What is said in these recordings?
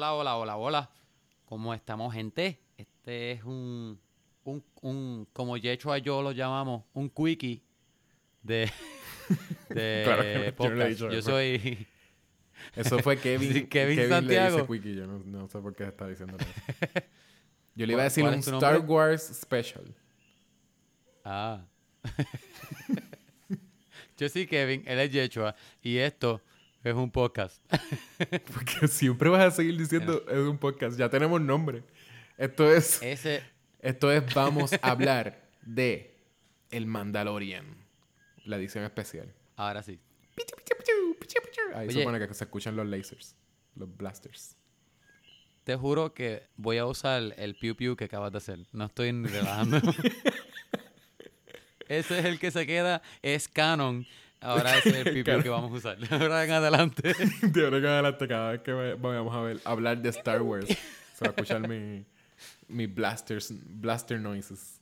Hola, hola, hola, hola. ¿Cómo estamos, gente? Este es un, un, un como Yecho a yo lo llamamos, un quickie de, de Claro que no, yo no le he podcast. dicho Yo soy... Eso fue Kevin. Sí, Kevin le Santiago. dice Quickie, yo no, no sé por qué está diciendo eso. Yo le iba a decir ¿Cuál un Star nombre? Wars Special. Ah. yo soy Kevin, él es Yechua, y esto es un podcast. Porque siempre vas a seguir diciendo es un podcast. Ya tenemos nombre. Esto es, Ese... esto es vamos a hablar de El Mandalorian. La edición especial. Ahora sí. Ahí Oye. supone que se escuchan los lasers. Los blasters. Te juro que voy a usar el piu piu que acabas de hacer. No estoy ni relajando. ese es el que se queda, es canon. Ahora ese es el piu que vamos a usar. Ahora en adelante. De ahora en adelante, cada vez que vayamos a ver, hablar de Star Wars, se va a escuchar mi, mi blasters, blaster noises.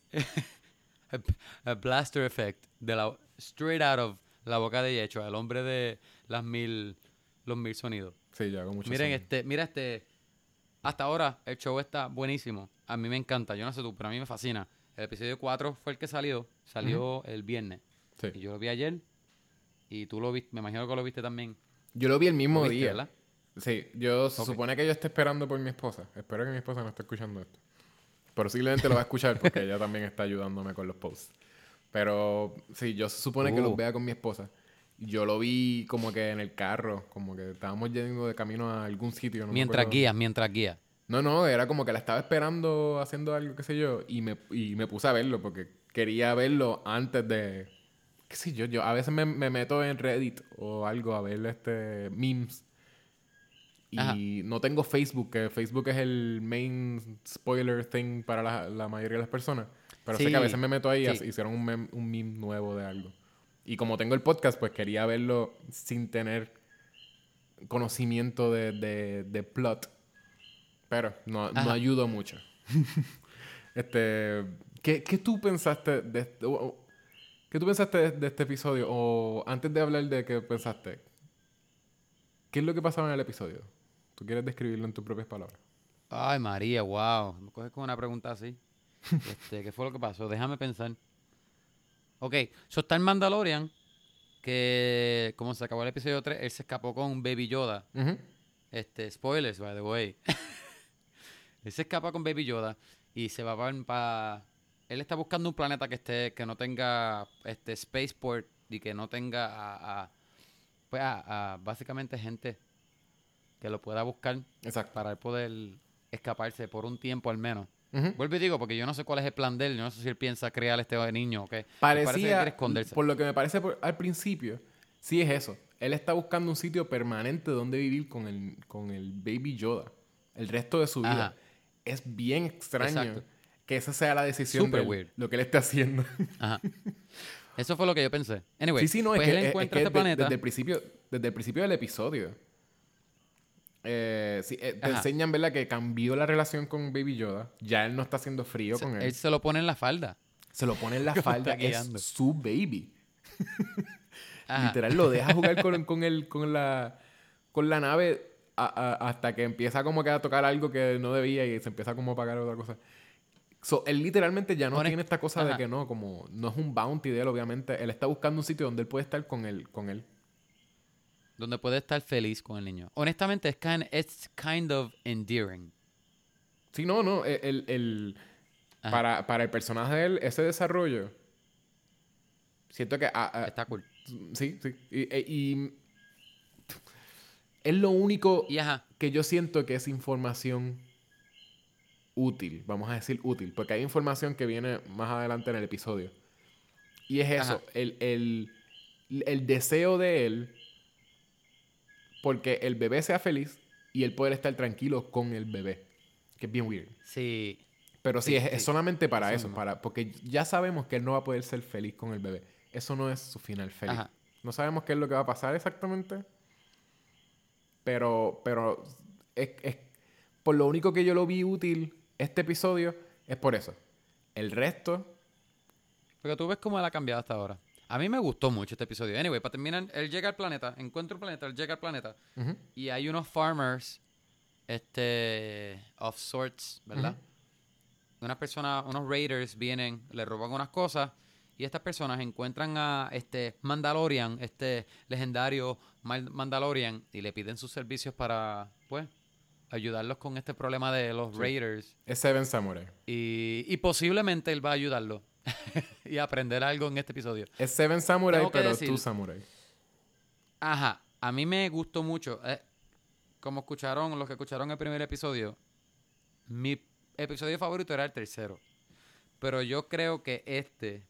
a blaster effect de la straight out of la boca de Yecho, el hombre de las mil los mil sonidos. Sí, yo hago mucho Miren sonido. este, mira este hasta ahora el show está buenísimo. A mí me encanta, yo no sé tú, pero a mí me fascina. El episodio 4 fue el que salió, salió el viernes. Sí. Y yo lo vi ayer y tú lo viste, me imagino que lo viste también. Yo lo vi el mismo ¿Lo viste, día. verdad? Sí, yo se supone que yo esté esperando por mi esposa. Espero que mi esposa no esté escuchando esto. Posiblemente lo va a escuchar porque ella también está ayudándome con los posts. Pero sí, yo se supone que Uh. los vea con mi esposa. Yo lo vi como que en el carro, como que estábamos yendo de camino a algún sitio. no mientras guías, mientras guías. No, no, era como que la estaba esperando haciendo algo, qué sé yo, y me, y me puse a verlo porque quería verlo antes de, qué sé yo, yo a veces me, me meto en Reddit o algo a ver este memes y Ajá. no tengo Facebook, que Facebook es el main spoiler thing para la, la mayoría de las personas, pero sé que a veces me meto ahí y sí. hicieron un meme, un meme nuevo de algo. Y como tengo el podcast, pues quería verlo sin tener conocimiento de, de, de plot. Pero no, no Ajá. ayudó mucho. este, ¿qué, qué tú pensaste de este, o- o- ¿Qué tú pensaste de, este episodio? O antes de hablar de qué pensaste, ¿qué es lo que pasaba en el episodio? ¿Tú quieres describirlo en tus propias palabras? Ay, María, wow. Me coges con una pregunta así. Este, ¿Qué fue lo que pasó? Déjame pensar. Ok, so está el Mandalorian, que como se acabó el episodio 3, él se escapó con Baby Yoda. Este, spoilers, by the way. él se escapa con Baby Yoda y se va para... Él está buscando un planeta que esté, que no tenga este spaceport y que no tenga a, a- pues a, a básicamente gente que lo pueda buscar Exacto. para él poder escaparse por un tiempo al menos. Ujú. Vuelvo y digo, porque yo no sé cuál es el plan de él, yo no sé si él piensa crear este niño o qué. Parecía, esconderse. por lo que me parece por- al principio, sí es eso. Él está buscando un sitio permanente donde vivir con el, con el Baby Yoda el resto de su vida. Es bien extraño Exacto. Que esa sea la decisión Super de él, weird. lo que él está haciendo. Ajá. Eso fue lo que yo pensé. Anyway, sí, sí, no, pues es que, él es- es encuentra que este de- planeta. desde, el principio, desde el principio del episodio. eh, sí, eh, te Ajá. enseñan, ¿verdad? Que cambió la relación con Baby Yoda. Ya él no está haciendo frío se- con él. él se lo pone en la falda. Se lo pone en la falda. está Es su baby. Literal, lo deja jugar con, con, el, con, la, con la nave a- a- hasta que empieza como que a tocar algo que no debía y se empieza como a pagar otra cosa. So, él literalmente ya no tiene esta cosa de que no, como no es un bounty de él, obviamente. Él está buscando un sitio donde él puede estar con él. Con él. Donde puede estar feliz con el niño. Honestamente, es kind, it's kind of endearing. Sí, no, no. El, el- el- para, para el personaje de él, ese desarrollo, siento que... ah, ah, Está cool. sí, sí. Y, e- y es lo único Y que yo siento que es información útil, vamos a decir útil, porque hay información que viene más adelante en el episodio. Y es eso, el, el- el deseo de él, porque el bebé sea feliz y él poder estar tranquilo con el bebé, que es bien weird. Sí. Pero sí, Sí, es, solamente para Eso para, porque ya sabemos que él no va a poder ser feliz con el bebé. Eso no es su final feliz. Ajá. No sabemos qué es lo que va a pasar exactamente. Pero, pero es, es- por lo único que yo lo vi útil este episodio es por eso. El resto, Porque tú ves cómo él ha cambiado hasta ahora. A mí me gustó mucho este episodio. Anyway, para terminar, él llega al planeta, encuentra un planeta, él llega al planeta y hay unos farmers este, of sorts, ¿verdad? Unas personas, unos raiders vienen, le roban unas cosas y estas personas encuentran a este Mandalorian, este legendario Mandalorian y le piden sus servicios para, pues, ayudarlos con este problema de los Sí. raiders Es Seven Samurai. y, y posiblemente él va a ayudarlo y aprender algo en este episodio. Es Seven Samurai, pero decir- tú Samurai. Ajá, a mí me gustó mucho. eh, como escucharon, los que escucharon el primer episodio, mi episodio favorito era el tercero. Pero yo creo que este,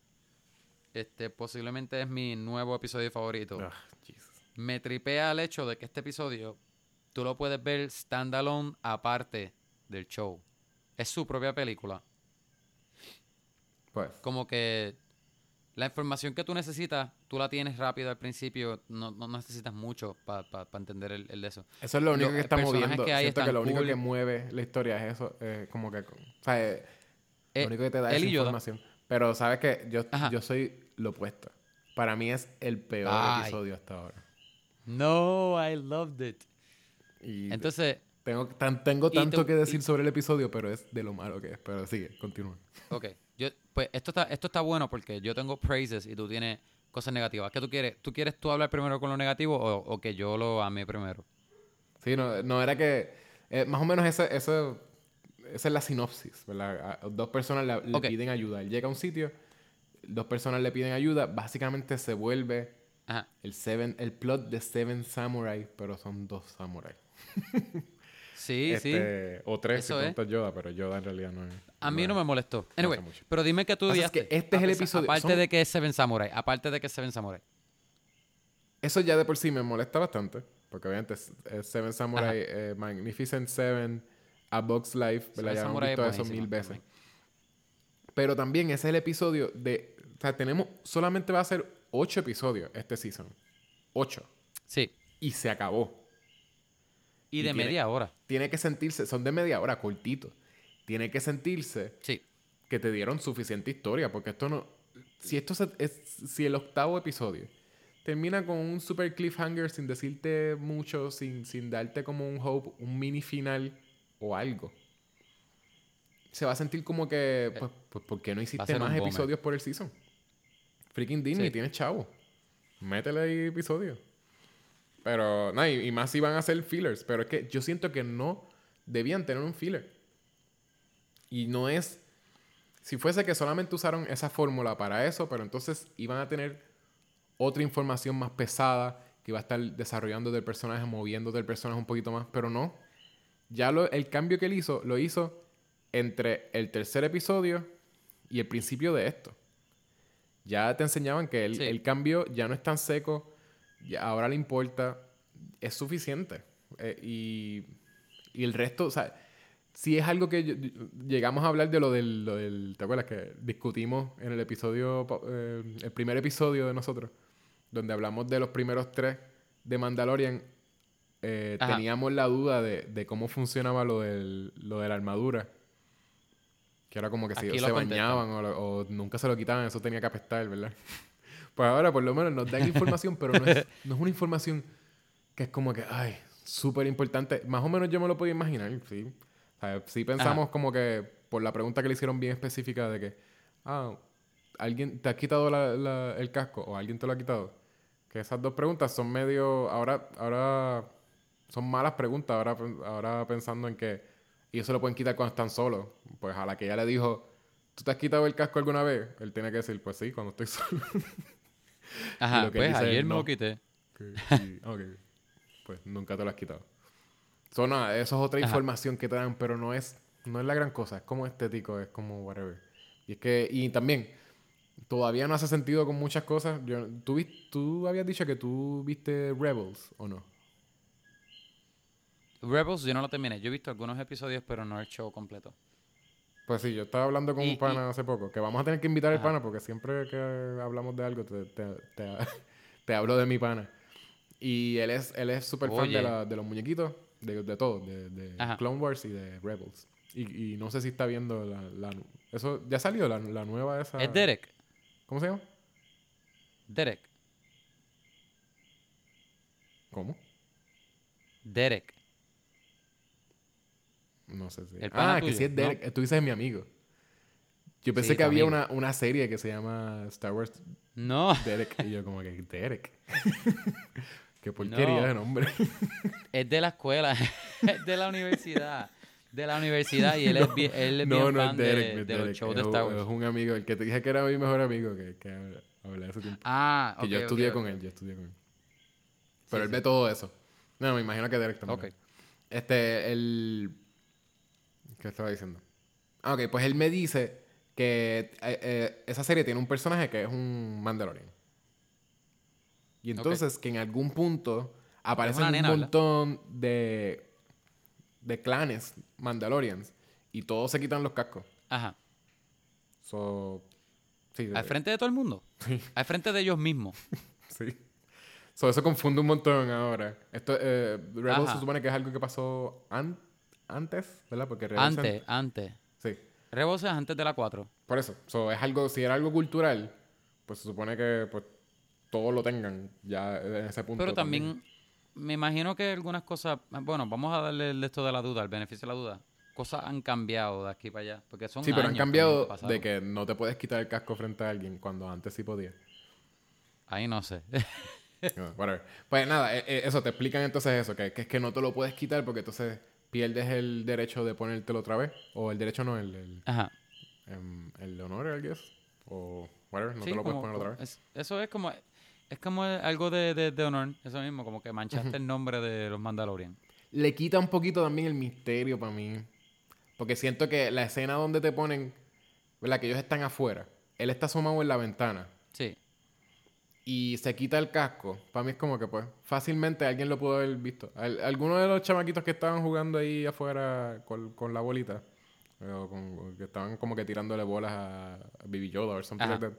este posiblemente es mi nuevo episodio favorito. Ah. Me tripea el hecho de que este episodio tú lo puedes ver standalone aparte del show. Es su propia película. Pues, Como que la información que tú necesitas, tú la tienes rápido al principio, no, no necesitas mucho para entender el, el de eso. eso es lo único Los que está personajes moviendo. que hay Siento que lo único que mueve la historia es eso. eh, como que. O sea, eh, Eh, lo único que te da Yoda. información. Pero sabes que yo, Ajá. yo soy lo opuesto. Para mí es el peor Ay. episodio hasta ahora. No, I loved it. Y Entonces, tengo, tan- tengo tanto te- que decir y- sobre el episodio, pero es de lo malo que es. Pero sigue, continúa. ok, yo, pues esto está, esto está bueno porque yo tengo praises y tú tienes cosas negativas. ¿Qué tú quieres? ¿Tú quieres tú hablar primero con lo negativo o, o que yo lo ame primero? Sí, no, no era que. eh, más o menos esa, esa, esa es la sinopsis, ¿verdad? A- dos personas le, le Ok. piden ayuda. Él llega a un sitio, dos personas le piden ayuda. Básicamente se vuelve Ajá. el, seven, el plot de Seven Samurai, pero son dos samurai. Sí, sí. Este, O tres si Eso es. cuentas Yoda, pero Yoda en realidad no es. A mí no me molestó. Anyway, pero dime que tú Pasa es odiaste. que este es el episodio- Aparte son- de que es Seven Samurai. Aparte de que es Seven Samurai. Eso ya de por sí me molesta bastante. Porque obviamente es, es Seven Samurai, eh, Magnificent Seven, A Box Life, ¿verdad? Ya hemos es visto eso mil veces. también. Pero también ese es el episodio de. O sea, tenemos. Solamente va a ser ocho episodios este season. Ocho. Sí. Y se acabó. Y, Y de tiene- media hora. Tiene que sentirse. Son de media hora, cortitos. Tiene que sentirse Sí. que te dieron suficiente historia. Porque esto no. Si esto se- es. Si el octavo episodio termina con un super cliffhanger sin decirte mucho, sin, sin darte como un hope, un mini final o algo. Se va a sentir como que, pues, pues ¿por qué no hiciste más episodios por el season? Freaking Disney, Sí. tienes chavo. Métele ahí episodios. Pero, no, y, y más si van a ser fillers. Pero es que yo siento que no debían tener un filler. Y no es. Si fuese que solamente usaron esa fórmula para eso, pero entonces iban a tener otra información más pesada que iba a estar desarrollando del personaje, moviendo del personaje un poquito más, pero no. Ya lo, el cambio que él hizo, lo hizo entre el tercer episodio y el principio de esto. Ya te enseñaban que el, Sí. el cambio ya no es tan seco, ya ahora le importa, es suficiente. Eh, y, y el resto, o sea, si es algo que yo- llegamos a hablar de lo del, lo del- ¿te acuerdas? Que discutimos en el episodio, eh, el primer episodio de nosotros, donde hablamos de los primeros tres de Mandalorian. eh, teníamos la duda de, de cómo funcionaba lo, del, lo de la armadura. Que era como que si ellos lo se bañaban o nunca se lo quitaban, eso tenía que apestar, ¿verdad? Pues ahora por lo menos nos dan información, pero no es, no es una información que es como que, ay, súper importante. Más o menos yo me lo podía imaginar, sí. O sea, sí pensamos como que, por la pregunta que le hicieron bien específica de que, ah, ¿alguien te ha quitado la- la- el casco o alguien te lo ha quitado? Que esas dos preguntas son medio, ahora, ahora son malas preguntas, ahora, ahora pensando en que y eso lo pueden quitar cuando están solos. Pues a la que ella le dijo, ¿tú te has quitado el casco alguna vez? Él tiene que decir, pues sí, cuando estoy solo. Ajá, lo que pues dice ayer me no. lo quité. Que sí, ok. Pues nunca te lo has quitado. So, nada, eso es otra Ajá. información que te dan, pero no es, no es la gran cosa. Es como estético, es como whatever. Y es que, y también, todavía no hace sentido con muchas cosas. Yo, ¿tú, ¿Tú habías dicho que tú viste Rebels o no? Rebels yo no lo terminé. Yo he visto algunos episodios, pero no el show completo. Pues sí, yo estaba hablando con Y- un pana hace poco, que vamos a tener que invitar al pana, porque siempre que hablamos de algo te, te, te- te hablo de mi pana. Y él es él es súper fan de, la- de los muñequitos, de, de todo, de, de. Clone Wars y de Rebels. Y, y no sé si está viendo la... la- eso ya salió la, la nueva esa... Es Derek. ¿Cómo se llama? Derek. ¿Cómo? Derek. No sé si. El pana ah, que sí es Derek. Tú dices mi amigo. Yo pensé Sí, que había una, una serie que se llama Star Wars No, Derek. y yo como que, Derek. Qué porquería No. de nombre. es de la escuela, es de la universidad. De la universidad y él es bien, él es no, bien no fan es Derek. de, no es de los Derek. shows de Es Star un- Wars. Es un amigo, el que te dije que era mi mejor amigo, que, que hablé hace tiempo. Ah, que yo estudié con él, yo estudié con él. Pero Sí, él sí. ve todo eso. No, me imagino que Derek también. Ok. Este, el... ¿Qué estaba diciendo? Ah, ok, pues él me dice que eh, eh, esa serie tiene un personaje que es un Mandalorian. Y entonces que en algún punto aparecen un nena, ¿verdad? montón de, de clanes Mandalorians y todos se quitan los cascos. Ajá. So, sí, Al frente de todo el mundo. Sí. Al frente de ellos mismos. Sí. So, eso confunde un montón ahora. Esto, eh, Rebels Ajá. se supone que es algo que pasó an- antes, ¿verdad? Porque Antes, antes. Sí, Rebels es antes de la 4. por eso. So, es algo, si era algo cultural, pues se supone que pues, todos lo tengan ya en ese punto. Pero también me imagino que algunas cosas, bueno, vamos a darle esto de la duda, el beneficio de la duda. Cosas han cambiado de aquí para allá, porque son Sí, pero han cambiado que de que no te puedes quitar el casco frente a alguien cuando antes sí podías. Ahí no sé. Whatever. Pues nada, eh, eh, eso, te explican entonces eso, que, que es que no te lo puedes quitar porque entonces pierdes el derecho de ponértelo otra vez. O el derecho no, el, el, Ajá. em, el honor, I guess. O whatever, no Sí, te lo puedes poner otra vez. es- eso es como es como algo de, de, de honor, eso mismo, como que manchaste el nombre de los Mandalorian. Le quita un poquito también el misterio para mí. Porque siento que la escena donde te ponen, ¿verdad? Que ellos están afuera. Él está asomado en la ventana. Sí. Y se quita el casco, para mí es como que pues fácilmente alguien lo pudo haber visto. Al- alguno de los chamaquitos que estaban jugando ahí afuera con, con la bolita, o con- o que estaban como que tirándole bolas a, Baby Yoda o something like that.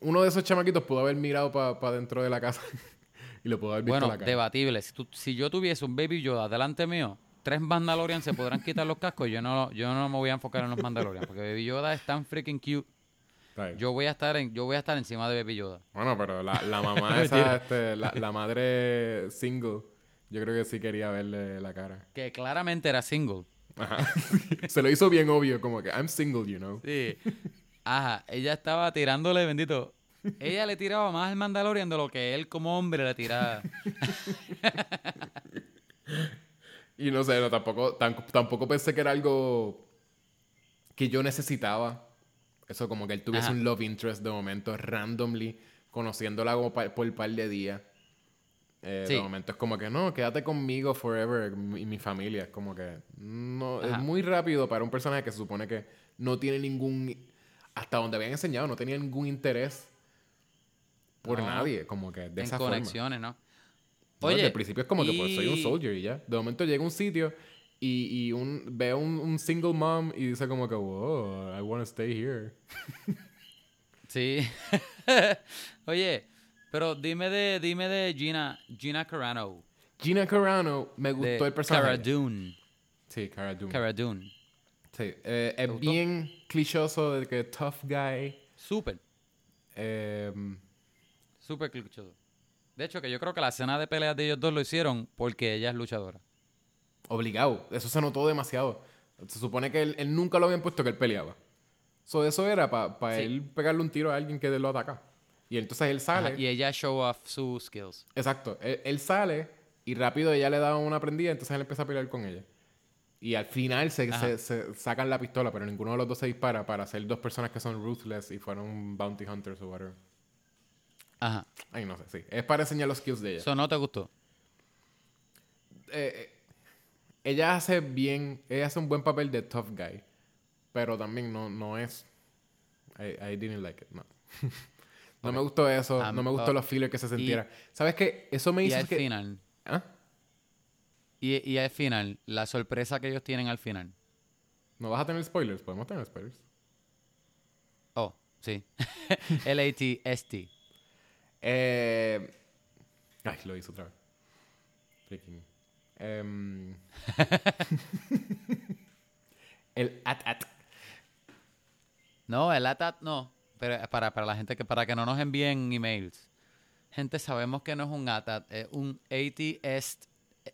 Uno de esos chamaquitos pudo haber mirado para dentro de la casa y lo pudo haber visto Bueno, la cara. debatible. Si, tú- si yo tuviese un Baby Yoda delante mío, tres Mandalorian se podrán quitar los cascos yo no, yo no me voy a enfocar en los Mandalorian, porque Baby Yoda es tan freaking cute. Right. Yo voy a estar en, yo voy a estar encima de Baby Yoda. Bueno, pero la, la mamá esa, este, la, la madre single, yo creo que sí quería verle la cara. Que claramente era single. Ajá. Se lo hizo bien obvio, como que I'm single, you know. Sí. Ajá, ella estaba tirándole, bendito. Ella le tiraba más al Mandalorian de lo que él como hombre le tiraba. Y no sé, no, tampoco, tam- tampoco pensé que era algo que yo necesitaba. Eso como que él tuviese Ajá. un love interest de momento, randomly, conociéndola por un par de días. Eh, Sí. De momento es como que, no, quédate conmigo forever y mi familia. Es como que, no, es Ajá. muy rápido para un personaje que se supone que no tiene ningún, hasta donde habían enseñado, no tenía ningún interés por No. nadie, como que de en esa forma. conexiones, ¿no? No, desde el principio es como que pues, soy un y- soldier y ya. De momento llega a un sitio y, y un, ve a un, un single mom y dice como que, wow, I want to stay here. Sí. Oye, pero dime de, dime de Gina, Gina Carano. Gina Carano, me gustó de el personaje. Cara Dune. Sí, Cara Dune. Cara Dune. Sí, eh, es gustó? bien clichoso de que tough guy. Súper, em, súper clichoso. De hecho, que yo creo que la escena de peleas de ellos dos lo hicieron porque ella es luchadora. Obligado. Eso se notó demasiado. Se supone que él, él nunca lo habían puesto que él peleaba. So, eso era para Sí. él pegarle un tiro a alguien que lo ataca. Y entonces él sale. Ajá, y ella show off sus skills. Exacto. Él, él sale y rápido ella le da una prendida, entonces él empieza a pelear con ella. Y al final se, se- se sacan la pistola, pero ninguno de los dos se dispara para ser dos personas que son ruthless y fueron bounty hunters o whatever. Ajá. Ay, no sé, sí. Es para enseñar los skills de ella. ¿Eso no te gustó? Eh, eh, ella hace bien, ella hace un buen papel de tough guy, pero también no, no es... I, I didn't like it, no. no me gustó eso, Um, no me gustó uh, los feelers que se sintiera. ¿Sabes qué? Eso me Y hizo al que... final, ¿Ah? y, y al final, la sorpresa que ellos tienen al final. ¿No vas a tener spoilers? Podemos tener spoilers. Oh, sí. L-A-T-S-T. Eh... Ay, lo hice otra vez. Freaking. Em, el at-at. No, el ATAT no. Pero es para, para la gente que para que no nos envíen emails. Gente, sabemos que no es un ATAT, es un ATS,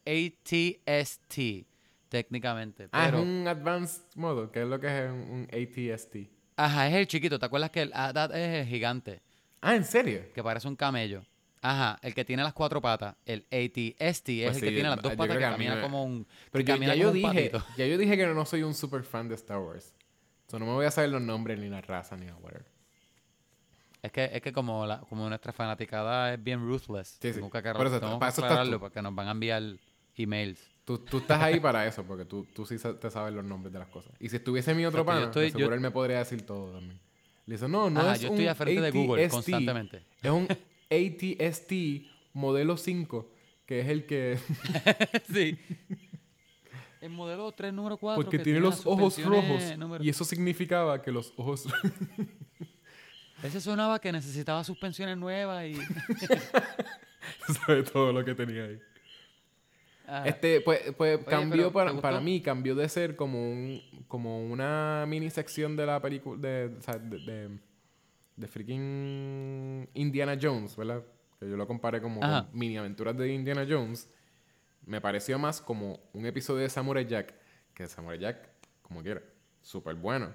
ATST. técnicamente. Ah, Pero, es un Advanced Model, que es lo que es un, un ATST. Ajá, es el chiquito. ¿Te acuerdas que el AT-AT es el gigante? Ah, ¿en serio? Que parece un camello. Ajá, el que tiene las cuatro patas. El AT-ST es Pues el sí, que tiene las dos patas que que a camina como un... Pero yo, camina ya, yo un dije, patito. ya yo dije que no soy un super fan de Star Wars. O sea, no me voy a saber los nombres, ni la raza, ni la whatever. Es que, es que como, la, como nuestra fanaticada es bien ruthless, Sí, sí. nunca que eso, tenemos para que eso estás aclararlo tú. porque nos van a enviar emails. Tú, tú estás ahí para eso, porque tú, tú sí te sabes los nombres de las cosas. Y si estuviese mi otro pana, estoy- seguro yo- él me podría decir todo también. Le dice, no, no Ajá, es yo un estoy al frente de Google constantemente. Es un ATST modelo 5, que es el que... sí. El modelo 3, número 4. porque tiene los ojos rojos. Y eso significaba que los ojos... Ese sonaba que necesitaba suspensiones nuevas y... sabe todo lo que tenía ahí. Ah, Este, pues, pues Oye, cambió pero, ¿te para, para mí, cambió de ser como un como una mini sección de la película de, de, de, de freaking Indiana Jones, ¿verdad? Que yo lo comparé como con mini aventuras de Indiana Jones. Me pareció más como un episodio de Samurai Jack, que Samurai Jack, como quiera, súper bueno.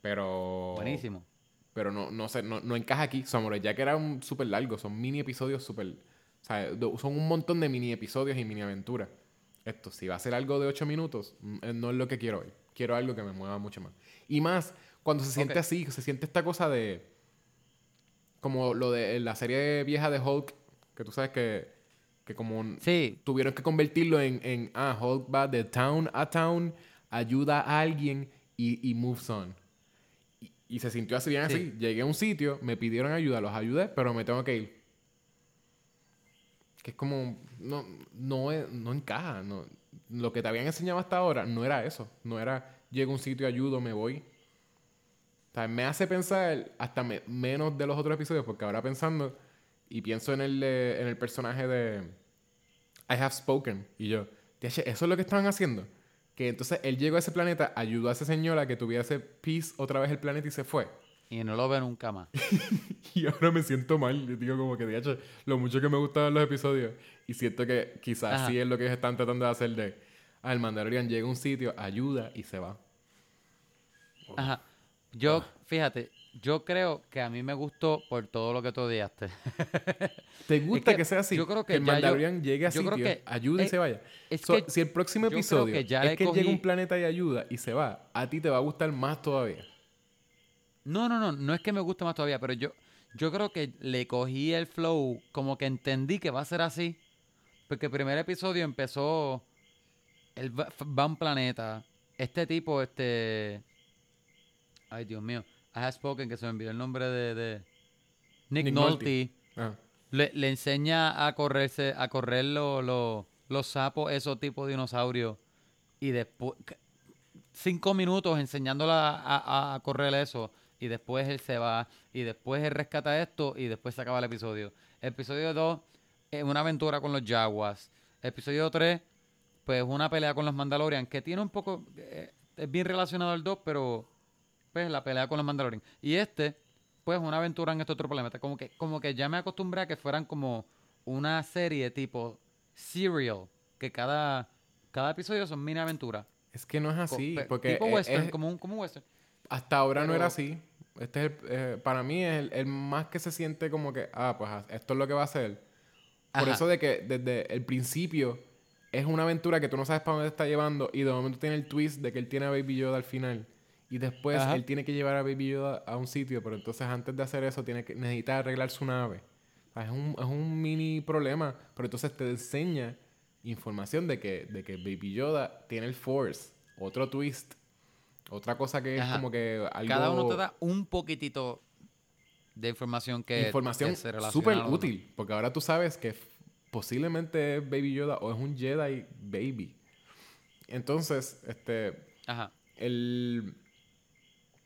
Pero. Buenísimo. Pero no, no sé, no, no encaja aquí. Samurai Jack era un súper largo, son mini episodios súper. O sea, son un montón de mini episodios y mini aventuras. Esto, si va a ser algo de 8 minutos, mm, eh, no es lo que quiero hoy. Quiero algo que me mueva mucho más. Y más, cuando se siente así, se siente esta cosa de. Como lo de la serie vieja de Hulk, que tú sabes que. Que como Sí, tuvieron que convertirlo en, en. Ah, Hulk va de town a town, ayuda a alguien y, y moves on. Y, y se sintió así bien Sí. así. Llegué a un sitio, me pidieron ayuda, los ayudé, pero me tengo que ir. Que es como. No, no, no encaja. No, lo que te habían enseñado hasta ahora no era eso. No era llego a un sitio, ayudo, me voy. O sea, me hace pensar hasta me- menos de los otros episodios, porque ahora pensando y pienso en el, de- en el personaje de I Have Spoken. Y yo, "Tiache, eso es lo que estaban haciendo. Que entonces él llegó a ese planeta, ayudó a esa señora que tuviese peace otra vez el planeta y se fue. y no lo ve nunca más. Y ahora me siento mal. Yo digo como que, "Tiache, lo mucho que me gustaban los episodios. Y siento que quizás Ajá. sí es lo que ellos están tratando de hacer de... El Mandalorian llega a un sitio, ayuda y se va. Ajá. Yo, Ah. fíjate, yo creo que a mí me gustó por todo lo que tú odiaste. ¿Te gusta que que, sea así? yo creo que el ya yo- Mandalorian llegue a yo creo que- ayuda y se vaya. es So, que si el próximo episodio que ya es que él llega un cogí- planeta y ayuda y se va, a ti te va a gustar más todavía. No, no, no, no es que me guste más todavía, pero yo, yo creo que le cogí el flow, como que entendí que va a ser así. Porque el primer episodio empezó, él va, va a un planeta, este tipo, este, ay Dios mío, I have spoken, que se me olvidó el nombre de, de Nick, Nick Nolte, Nolte. Ah. Le, le enseña a correrse, a correr lo- lo- los sapos, esos tipos de dinosaurios, y después, cinco minutos enseñándola a, a- a correr eso, y después él se va, y después él rescata esto, y después se acaba el episodio. Episodio 2 es una aventura con los Jaguars. Episodio 3, pues una pelea con los Mandalorian, que tiene un poco, eh, es bien relacionado al 2, pero pues la pelea con los Mandalorian. Y este, pues una aventura en este otro planeta. Como que, como que ya me acostumbré a que fueran como una serie tipo serial, que cada, cada episodio son mini aventuras. Es que no es así, porque tipo es- western, es- como un, como un western. hasta ahora no era así. Este es el- eh, para mí es el, el más que se siente como que, ah, pues ah, esto es lo que va a ser. Por eso de que desde el principio es una aventura que tú no sabes para dónde está llevando y de momento tiene el twist de que él tiene a Baby Yoda al final. Y después Ajá. él tiene que llevar a Baby Yoda a un sitio, pero entonces antes de hacer eso tiene que necesita arreglar su nave. Es, un, es un mini problema, pero entonces te enseña información de que, de que Baby Yoda tiene el Force, otro twist, otra cosa que es como que algo... Cada uno te da un poquitito de información que información súper útil, porque ahora tú sabes que posiblemente es Baby Yoda o es un Jedi Baby. Entonces, este, Ajá. el...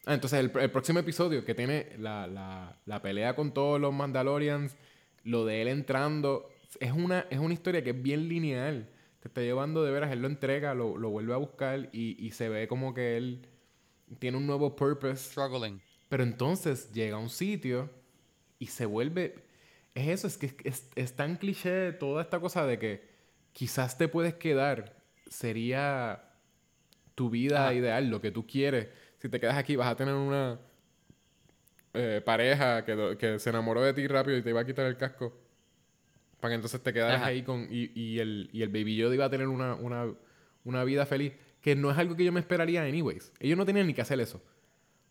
Ah, entonces el, el próximo episodio que tiene la, la- la pelea con todos los Mandalorians, lo de él entrando, es una, es una historia que es bien lineal. Te está llevando de veras, él lo entrega, lo, lo vuelve a buscar y, y se ve como que él tiene un nuevo purpose. Struggling. Pero entonces llega a un sitio y se vuelve... Es eso, es que es, es tan cliché toda esta cosa de que quizás te puedes quedar. Sería tu vida Ajá. ideal, lo que tú quieres. Si te quedas aquí, vas a tener una eh, pareja que, que se enamoró de ti rápido y te iba a quitar el casco. Para que entonces te quedaras Ajá. ahí con. Y, y el, y el Baby Yoda iba a tener una, una, una vida feliz. Que no es algo que yo me esperaría, anyways. Ellos no tenían ni que hacer eso.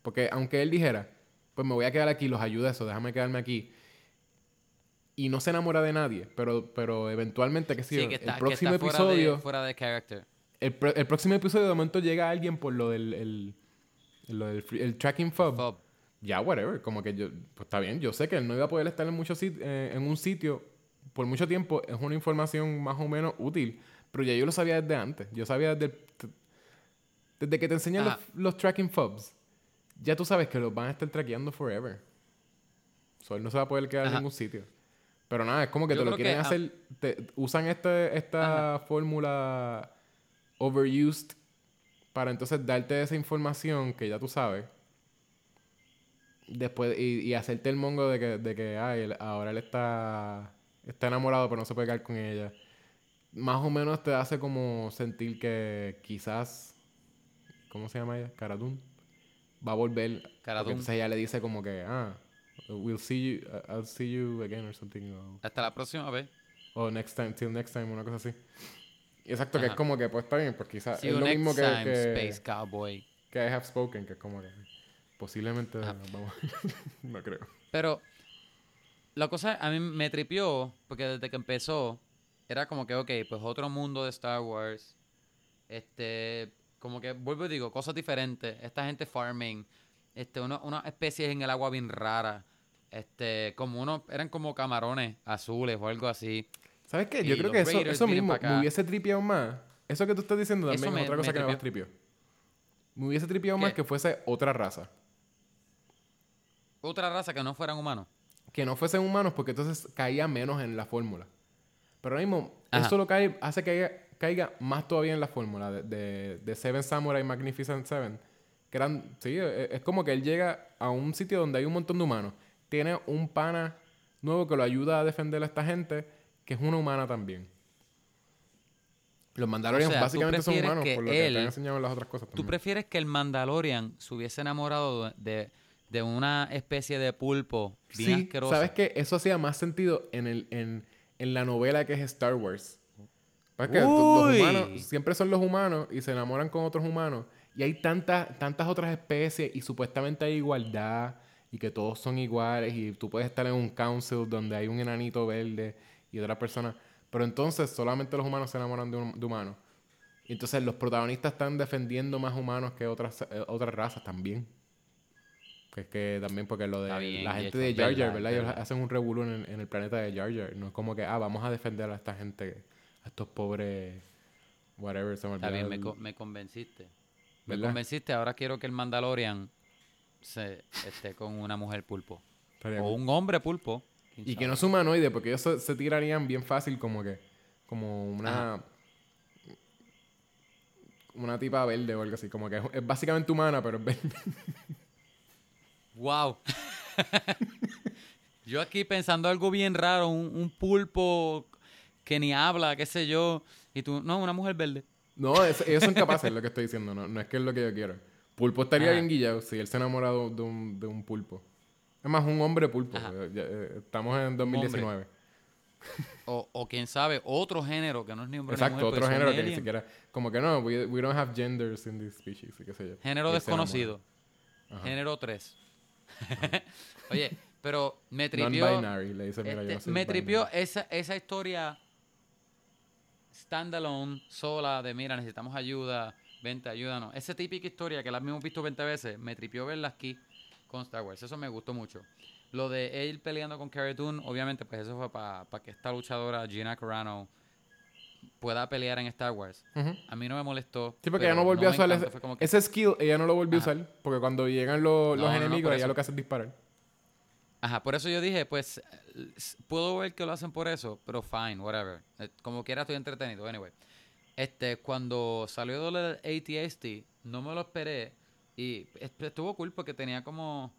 Porque aunque él dijera, pues me voy a quedar aquí, los ayuda eso, déjame quedarme aquí. Y no se enamora de nadie, pero, pero eventualmente, qué sé yo, Sí, que está, el que próximo fuera, episodio, de, fuera de character. el, el próximo episodio de momento llega alguien por lo del el, lo del free- el tracking fob. Fob. Ya, whatever. Como que yo, pues está bien. Yo sé que él no iba a poder estar en, muchos sit- eh, en un sitio por mucho tiempo. Es una información más o menos útil. Pero ya yo lo sabía desde antes. Yo sabía desde, el- desde que te enseñan los, Ajá. los tracking fobs. Ya tú sabes que los van a estar traqueando forever. So, él no se va a poder quedar en ningún sitio. Pero nada, es como que Yo te lo que, quieren ah, hacer. te- usan este, esta fórmula overused para entonces darte esa información que ya tú sabes. Después, y, y hacerte el mongo de que, de que ay, él- ahora él está, está enamorado, pero no se puede quedar con ella. Más o menos te hace como sentir que quizás. ¿Cómo se llama ella? Caradun. Va a volver. Dune. entonces ella le dice como que, ah, we'll see you, I'll see you again or something. Hasta la próxima vez. o next time, till next time, una cosa así. Exacto, que es como que, pues está bien, pues quizás es lo mismo que, que, Space Cowboy. que I have spoken, que es como que posiblemente Ajá. vamos, no creo. Pero la cosa a mí me tripió porque desde que empezó era como que, ok, pues otro mundo de Star Wars. Este, como que vuelvo y digo, cosas diferentes. Esta gente farming. Este, uno- unas especies en el agua bien raras. Este, como unos, eran como camarones azules o algo así. ¿Sabes qué? Yo creo que eso, eso mismo me hubiese tripeado más. Eso que tú estás diciendo Eso también me- es otra cosa me que me más tripió. Me hubiese tripeado más que fuese otra raza. Otra raza que no fueran humanos. Que no fuesen humanos porque entonces caía menos en la fórmula. Pero ahora mismo, Ajá. esto lo cae, hace que caiga, caiga más todavía en la fórmula de, de, de Seven Samurai Magnificent Seven. Que eran, sí, e- es como que él llega a un sitio donde hay un montón de humanos. Tiene un pana nuevo que lo ayuda a defender a esta gente, que es una humana también. Los Mandalorians O sea, tú básicamente son humanos, que por lo que te han enseñado en las otras cosas ¿Tú prefieres que el Mandalorian se hubiese enamorado de, de una especie de pulpo bien Sí, asqueroso? ¿sabes qué? Eso hacía más sentido en, el, en, en la novela que es Star Wars. ¿Sabes qué? Los humanos siempre son los humanos y se enamoran con otros humanos. Y hay tantas, tantas otras especies y supuestamente hay igualdad y que todos son iguales y tú puedes estar en un council donde hay un enanito verde y otra persona. Pero entonces solamente los humanos se enamoran de, un- de humanos. Y entonces los protagonistas están defendiendo más humanos que otras, eh, otras razas también. Que es que también porque lo de bien, la gente de Jar Jar, verdad, Ellos hacen un revolú en, el- en el planeta de Jar Jar. No es como que, ah, vamos a defender a esta gente, a estos pobres, whatever, se me Está bien, me, me convenciste. Me convenciste, ahora quiero que el Mandalorian se esté con una mujer pulpo. O un hombre pulpo. Y que no es humanoide, porque ellos se, se tirarían bien fácil como que, como una... Una tipa verde o algo así, como que es, es básicamente humana, pero es verde. ¡Wow! yo aquí pensando algo bien raro, un, un pulpo que ni habla, qué sé yo. Y tú, no, una mujer verde. No, es- ellos son capaces, es lo que estoy diciendo. No, no es que es lo que yo quiero. Pulpo estaría Ajá. bien guillado si él se enamora de, de un, de un pulpo. Es más, un hombre pulpo. Eh, eh, estamos en 2019. O, o quién sabe, otro género que no es ni hombre ni Exacto, mujer, otro género que ni siquiera... Como que no, we, we don't have genders in this species, qué sé yo. Género desconocido. Ajá. Género 3. Oye, pero me tripió. Le dice, mira, yo este, soy me binary. tripió esa, esa historia standalone, sola, de mira, necesitamos ayuda, vente, ayúdanos. Esa típica historia que la hemos visto 20 veces, me tripió verla aquí con Star Wars. Eso me gustó mucho. Lo de él peleando con Cara Dune, obviamente, pues eso fue para que esta luchadora, Gina Carano, pueda pelear en Star Wars. A mí no me molestó. Sí, porque ella no volvió a usar ese, que- ese skill, ella no lo volvió Ajá. a usar. Porque cuando llegan los, los No, no, no, enemigos, ella lo que hace es disparar. Ajá, por eso yo dije, pues, puedo ver que lo hacen por eso, pero fine, whatever. Eh, Como quiera estoy entretenido, anyway. Este, cuando salió del ATST, no me lo esperé y est- estuvo cool porque tenía como,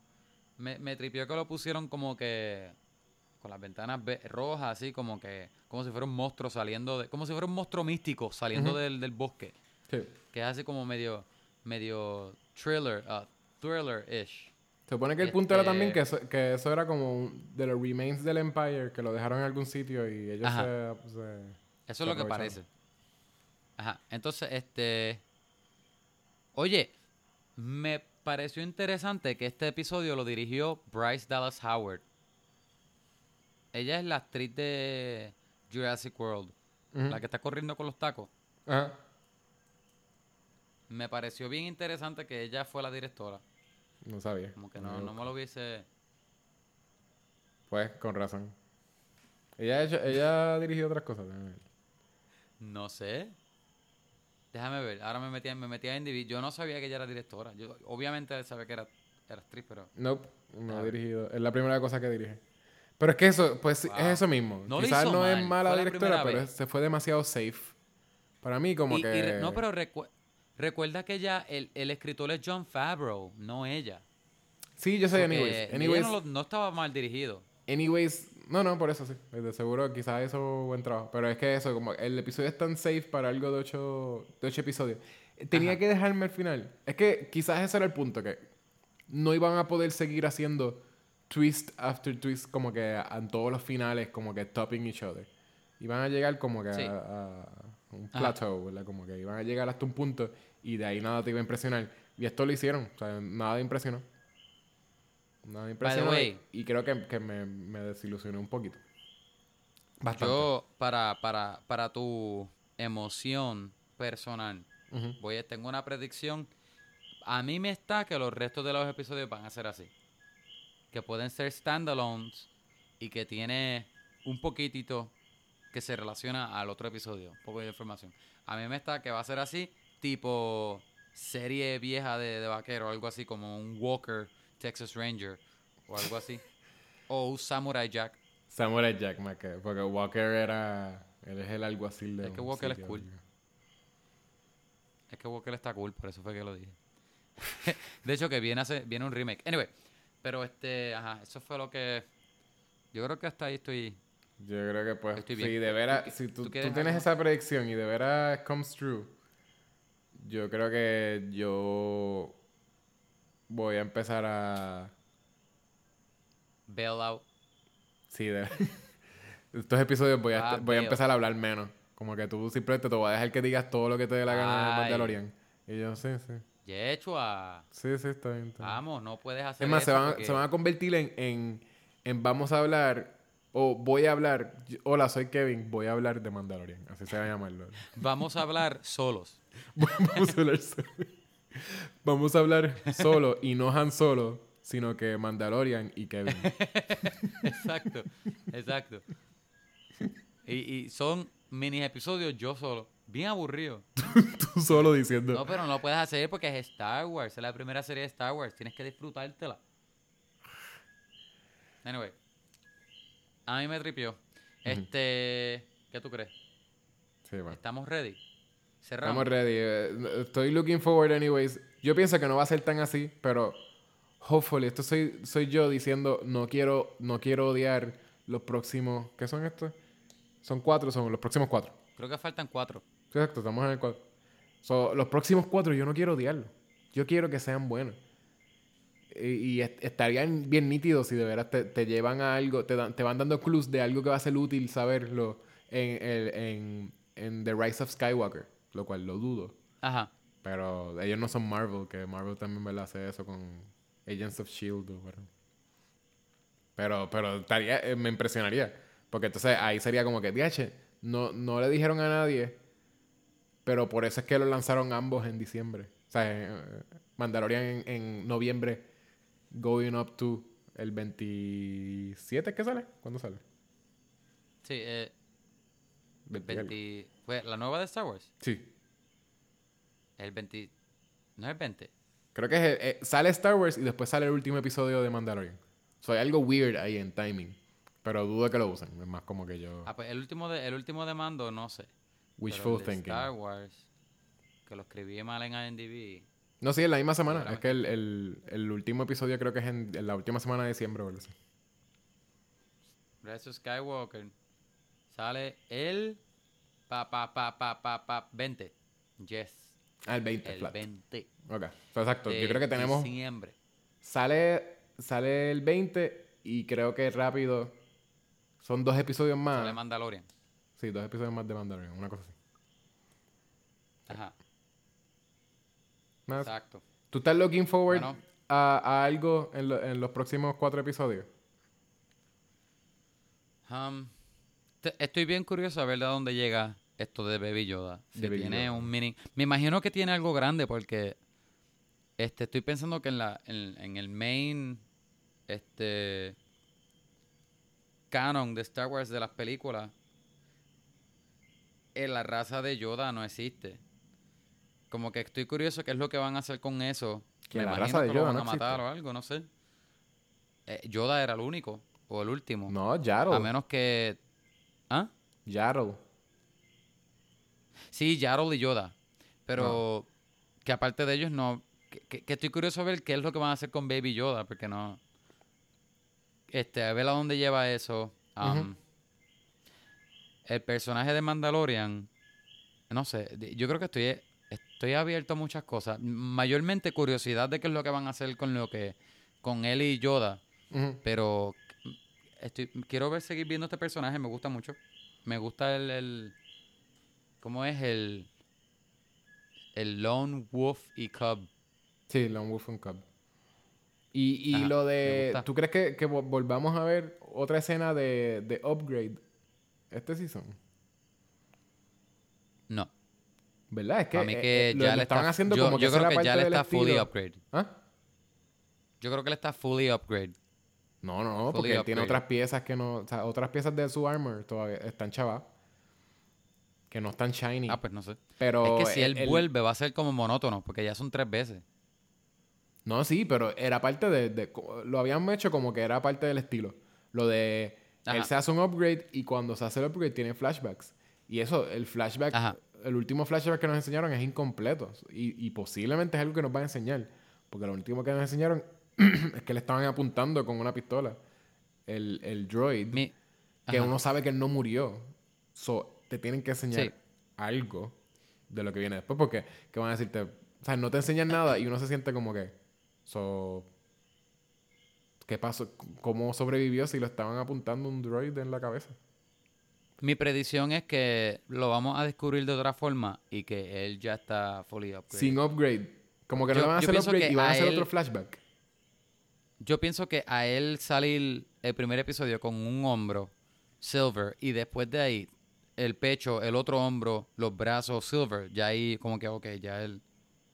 me, me tripió que lo pusieron como que con las ventanas ve- rojas, así como que, como si fuera un monstruo saliendo de, como si fuera un monstruo místico saliendo del, del bosque. Sí. Que es así como medio, medio thriller, uh, thriller-ish. Se supone que el punto era también que Este- eso, que eso era como un- de los remains del Empire, que lo dejaron en algún sitio y ellos Ajá. se, se- Eso Se es lo que parece. Ajá. Entonces, este. Oye, me pareció interesante que este episodio lo dirigió Bryce Dallas Howard. Ella es la actriz de Jurassic World, la que está corriendo con los tacos. Me pareció bien interesante que ella fue la directora. No sabía. Como que no, no me lo hubiese. Pues, con razón. Ella ha, hecho- ella ha dirigido otras cosas. No sé. Déjame ver. Ahora me metí, me metí a IMDb. Yo no sabía que ella era directora. Yo obviamente sabía que era, era actriz, pero. Nope, no ha ver. dirigido. Es la primera cosa que dirige. Pero es que eso, pues Wow. es eso mismo. No Quizás no es mal, mala fue directora, pero vez. se fue demasiado safe. Para mí, como Y- y que. re- no, pero recu- recuerda que ella, el, el escritor es John Favreau, no ella. Sí, yo sé, anyways. ella Anyways, no, lo- no estaba mal dirigido. anyways. No, no, por eso sí. De seguro quizás eso buen trabajo. Pero es que eso, como el episodio es tan safe para algo de ocho, de ocho episodios. Tenía Ajá. que dejarme al final. Es que quizás ese era el punto, que no iban a poder seguir haciendo twist after twist como que a- en todos los finales, como que topping each other. Iban a llegar como que Sí. a, a un Ajá. plateau, ¿verdad? Como que iban a llegar hasta un punto y de ahí nada te iba a impresionar. Y esto lo hicieron, o sea, nada impresionó. Nada impresionó. way. y creo que, que me, me desilusioné un poquito. Bastante. Yo, para, para, para tu emoción personal, voy a, tengo una predicción. A mí me está que los restos de los episodios van a ser así. Que pueden ser standalones y que tiene un poquitito que se relaciona al otro episodio. Un poco de información. A mí me está que va a ser así, tipo serie vieja de, de vaquero, algo así como un Walker, Texas Ranger o algo así. o Samurai Jack. Samurai Jack, más que, porque Walker era. Él es el alguacil de. Es que Walker es cool. Es que Walker está cool, por eso fue que lo dije. de hecho, que viene, hace, viene un remake. Anyway, pero este, ajá, eso fue lo que. Yo creo que hasta ahí estoy. Yo creo que pues, Estoy si bien. de veras, ¿Tú- si tú tú, tienes algo? esa predicción y de veras comes true, yo creo que yo voy a empezar a... Bail out. Sí, de... estos episodios voy a, Ah, voy a empezar a hablar menos. Como que tú simplemente te voy a dejar que digas todo lo que te dé la gana de. Mandalorian. Y yo, sí, sí. Yechua. Sí, sí, está bien. está bien. Vamos, no puedes hacer Es más, se van, porque- se van a convertir en, en, en vamos a hablar, o voy a hablar, hola, soy Kevin, voy a hablar de Mandalorian. Así se va a llamarlo. Vamos a hablar solos. vamos a hablar solo. Vamos a hablar solo y no Han Solo, sino que Mandalorian y Kevin. exacto, exacto. Y, y son mini episodios yo solo. Bien aburrido. Tú solo diciendo. No, pero no lo puedes hacer porque es Star Wars. Es la primera serie de Star Wars. Tienes que disfrutártela. Anyway. A mí me tripió. Este. ¿Qué tú crees? Sí, bueno. ¿Estamos ready? Cerramos. Estamos ready. Eh, Estoy looking forward anyways. Yo pienso que no va a ser tan así, pero hopefully, esto soy, soy yo diciendo no quiero, no quiero odiar los próximos. ¿Qué son estos? Son cuatro, son los próximos cuatro. Creo que faltan cuatro. Exacto, estamos en el cuatro. So, los próximos cuatro yo no quiero odiarlos. Yo quiero que sean buenos. Y, y est- estarían bien nítidos si de veras te, te llevan a algo, te, dan- te van dando clues de algo que va a ser útil saberlo en, el- en, en The Rise of Skywalker, lo cual lo dudo. Ajá. Pero ellos no son Marvel, que Marvel también me hace eso con Agents of Shield. o whatever. Pero, pero estaría, eh, me impresionaría. Porque entonces ahí sería como que, DH, no, no le dijeron a nadie, pero por eso es que lo lanzaron ambos en diciembre. O sea, eh, Mandalorian en, en noviembre, going up to el 27, ¿qué sale? ¿Cuándo sale? Sí, eh, 20 algo. 20. ¿Fue la nueva de Star Wars? Sí. El 20. ¿No es el 20? Creo que es el- eh, sale Star Wars y después sale el último episodio de Mandalorian. O sea, hay algo weird ahí en timing. Pero dudo que lo usen. Es más como que yo... Ah, pues el último de, el último de mando, no sé. Wishful Pero el de thinking. Star Wars, que lo escribí mal en IMDb. No, sí, en la misma semana. Es que el, el- el último episodio creo que es en, en la última semana de diciembre así. Rise of Skywalker sale el pa pa pa pa pa pa 20. Yes. Ah, el 20, el flat. 20 Ok. So, exacto. de Yo creo que tenemos. diciembre. Sale, sale el 20 y creo que rápido. Son dos episodios más. Sale Mandalorian. Sí, dos episodios más de Mandalorian, una cosa así. Ajá, Más. exacto. ¿Tú estás looking forward Bueno. a, a algo en, lo- en los próximos cuatro episodios? Um, estoy bien curioso a ver de dónde llega esto de Baby Yoda. Si Baby tiene Yoda. un mini... Me imagino que tiene algo grande porque este, estoy pensando que en, la, en, en el main este, canon de Star Wars de las películas, eh, la raza de Yoda no existe. Como que estoy curioso qué es lo que van a hacer con eso. Que Me la imagino raza de lo van no a matar existe. o algo, no sé. Eh, Yoda era el único o el último. No, Yaddle. A menos que. ¿Ah? Yaddle. Sí, Yaddle y Yoda. Pero Ah. que aparte de ellos no. Que, estoy curioso a ver qué es lo que van a hacer con Baby Yoda, porque no. Este, a ver a dónde lleva eso. Um. El personaje de Mandalorian. No sé, yo creo que estoy. Estoy abierto a muchas cosas. Mayormente curiosidad de qué es lo que van a hacer con lo que. con él y Yoda. Pero estoy, quiero ver seguir viendo este personaje, me gusta mucho. Me gusta el, el ¿cómo es el el Lone Wolf y Cub? Sí, Lone Wolf and Cub. Y, y Ajá, lo de... ¿Tú crees que, que vo- volvamos a ver otra escena de, de Upgrade este season? No. ¿Verdad? Es que, a mí eh, que eh, ya lo le estaban está, haciendo yo, como yo creo que ya le está fully upgrade. ¿Ah? Yo creo que le está fully upgrade. No, no, no, porque él tiene otras piezas que no... O sea, otras piezas de su armor todavía están chavas. Que no están shiny. Ah, pues no sé. pero es que si él, el- vuelve va a ser como monótono, porque ya son tres veces. No, sí, pero era parte de, Lo habían hecho como que era parte del estilo. Lo de... Él se hace un upgrade y cuando se hace el upgrade tiene flashbacks. Y eso, el flashback... Ajá. El último flashback que nos enseñaron es incompleto. Y, y posiblemente es algo que nos va a enseñar. Porque lo último que nos enseñaron es que le estaban apuntando con una pistola. El, el droid. Mi- que uno sabe que él no murió. So, te tienen que enseñar Sí. algo de lo que viene después. Porque, ¿qué van a decirte? O sea, no te enseñan nada y uno se siente como que. So, ¿Qué pasó? ¿Cómo sobrevivió si lo estaban apuntando un droid en la cabeza? Mi predicción es que lo vamos a descubrir de otra forma y que él ya está fully upgrade. Sin upgrade. Como que no le van a hacer upgrade y van a a hacer él- otro flashback. Yo pienso que a él salir el primer episodio con un hombro silver y después de ahí el pecho, el otro hombro, los brazos silver, ya ahí como que ok, ya el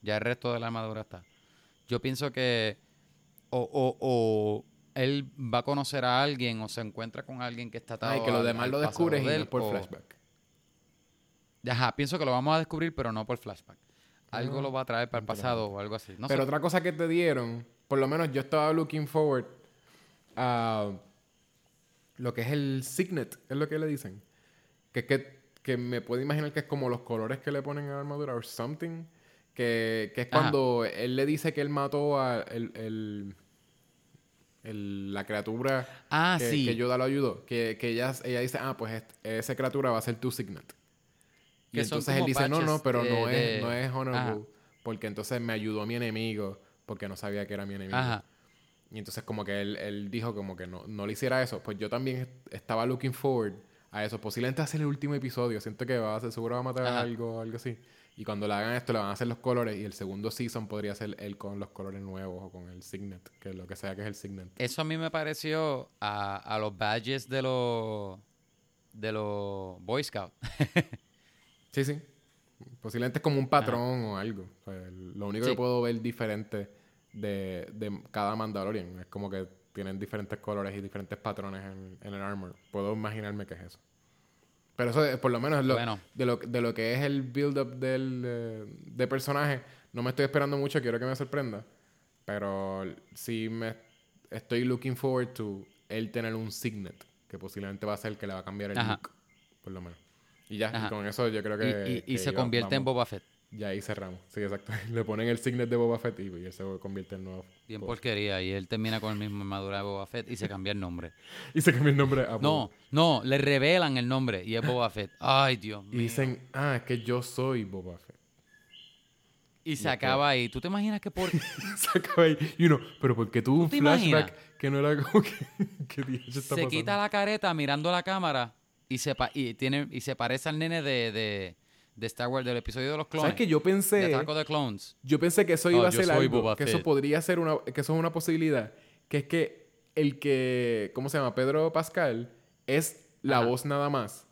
ya el resto de la armadura está. Yo pienso que o, o, o él va a conocer a alguien o se encuentra con alguien que está atado Ay, que lo demás lo descubres y no por o- flashback. Ajá, pienso que lo vamos a descubrir, pero no por flashback. Algo Ah, lo va a traer para el pasado o algo así. No Pero sé. otra cosa que te dieron, por lo menos yo estaba looking forward a lo que es el signet, es lo que le dicen. Que es que, que me puedo imaginar que es como los colores que le ponen a la armadura o something. Que, que es Ajá. cuando él le dice que él mató a el, el- el- la criatura Ah, que, sí. que Yoda lo ayudó. Que, que ella, ella dice, ah, pues est- esa criatura va a ser tu signet. Y entonces él dice, no, no, pero no, de- es, no es honorable. Ajá. Porque entonces me ayudó a mi enemigo porque no sabía que era mi enemigo. Ajá. Y entonces como que él, él dijo como que no, no le hiciera eso. Pues yo también est- estaba looking forward a eso. Posiblemente hacer el último episodio. Siento que va a ser, seguro va a matar Ajá. algo algo así. Y cuando le hagan esto, le van a hacer los colores. Y el segundo season podría ser él con los colores nuevos o con el signet. Que lo que sea que es el signet. Eso a mí me pareció a, a los badges de los de los Boy Scouts. Sí, sí. Posiblemente es como un patrón o algo. O sea, el- lo único Sí. que puedo ver diferente de, de cada Mandalorian es como que tienen diferentes colores y diferentes patrones en, en el armor. Puedo imaginarme que es eso. Pero eso, es- por lo menos, lo- Bueno. de, lo, de lo que es el build-up del eh, de personaje, no me estoy esperando mucho, quiero que me sorprenda. Pero sí me estoy looking forward to él tener un signet, que posiblemente va a ser el que le va a cambiar el Ajá. look, por lo menos. Y ya, y con eso yo creo Y, que... y- y que se convierte en vamos. Boba Fett. Ya ahí cerramos. Sí, exacto. Le ponen el signet de Boba Fett y, y él se convierte en nuevo. Bien Boba porquería. Y él termina con el mismo armadura de Boba Fett y se cambia el nombre. Y se cambia el nombre a Boba. No, no, le revelan el nombre y es Boba Fett. Ay, Dios Y mío. dicen, ah, es que yo soy Boba Fett. Y se acaba ahí. ¿Tú te imaginas que por Se acaba ahí. Y uno, pero porque tuvo un flashback imaginas? que no era como que. ¿Qué diablos está se pasando? quita la careta mirando la cámara y se, pa- y tiene, y se parece al nene de, de, de Star Wars, del episodio de los clones? ¿Sabes que yo de pensé. Attack of the Clones. Yo pensé que eso Oh, iba a ser algo, Boba que eso podría ser una, que eso es una posibilidad, que es que el que, ¿cómo se llama? Pedro Pascal es la Ajá. voz nada más,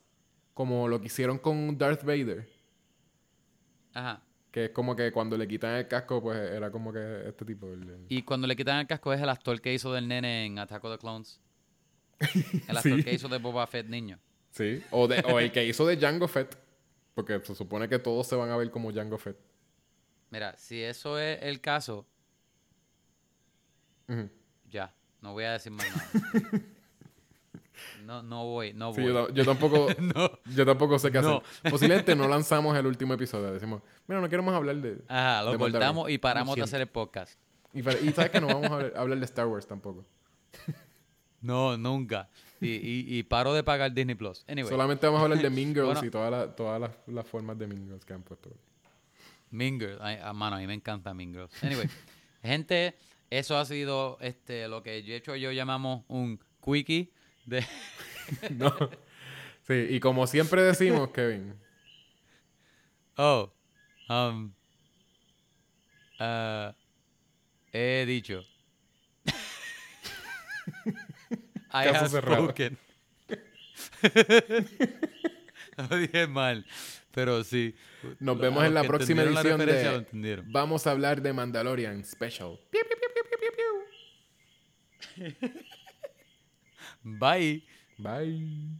como lo que hicieron con Darth Vader, Ajá. que es como que cuando le quitan el casco, pues era como que este tipo. el- el- Y cuando le quitan el casco es el actor que hizo del nene en Attack of the Clones. El actor Sí. que hizo de Boba Fett niño. Sí, o, de, o el que hizo de Jango Fett, porque se supone que todos se van a ver como Jango Fett. Mira, si eso es el caso, ya, no voy a decir más nada. No, no voy, no Sí, voy. yo, ta- yo tampoco, No. yo tampoco sé qué No. hacer. Posiblemente no lanzamos el último episodio. Decimos, mira, no queremos hablar de... Ajá, lo de cortamos y paramos de hacer el podcast. Y, sabes que no vamos a hablar, hablar de Star Wars tampoco. No, nunca. Y, y, y paro de pagar Disney Plus. Anyway, Solamente vamos a hablar de Mean Girls Bueno. y todas las todas las, las formas de Mean Girls que han puesto. Mean Girls. Ay, ah, mano, a mí me encanta Mean Girls. Anyway, gente, eso ha sido este lo que de hecho yo llamamos un quickie de... No. Sí, y como siempre decimos, Kevin, Oh, um, ah, he dicho. I Caso have cerrado. spoken. Lo dije mal, pero sí. nos vemos en la próxima edición de. Vamos a hablar de Mandalorian Special. Bye. Bye.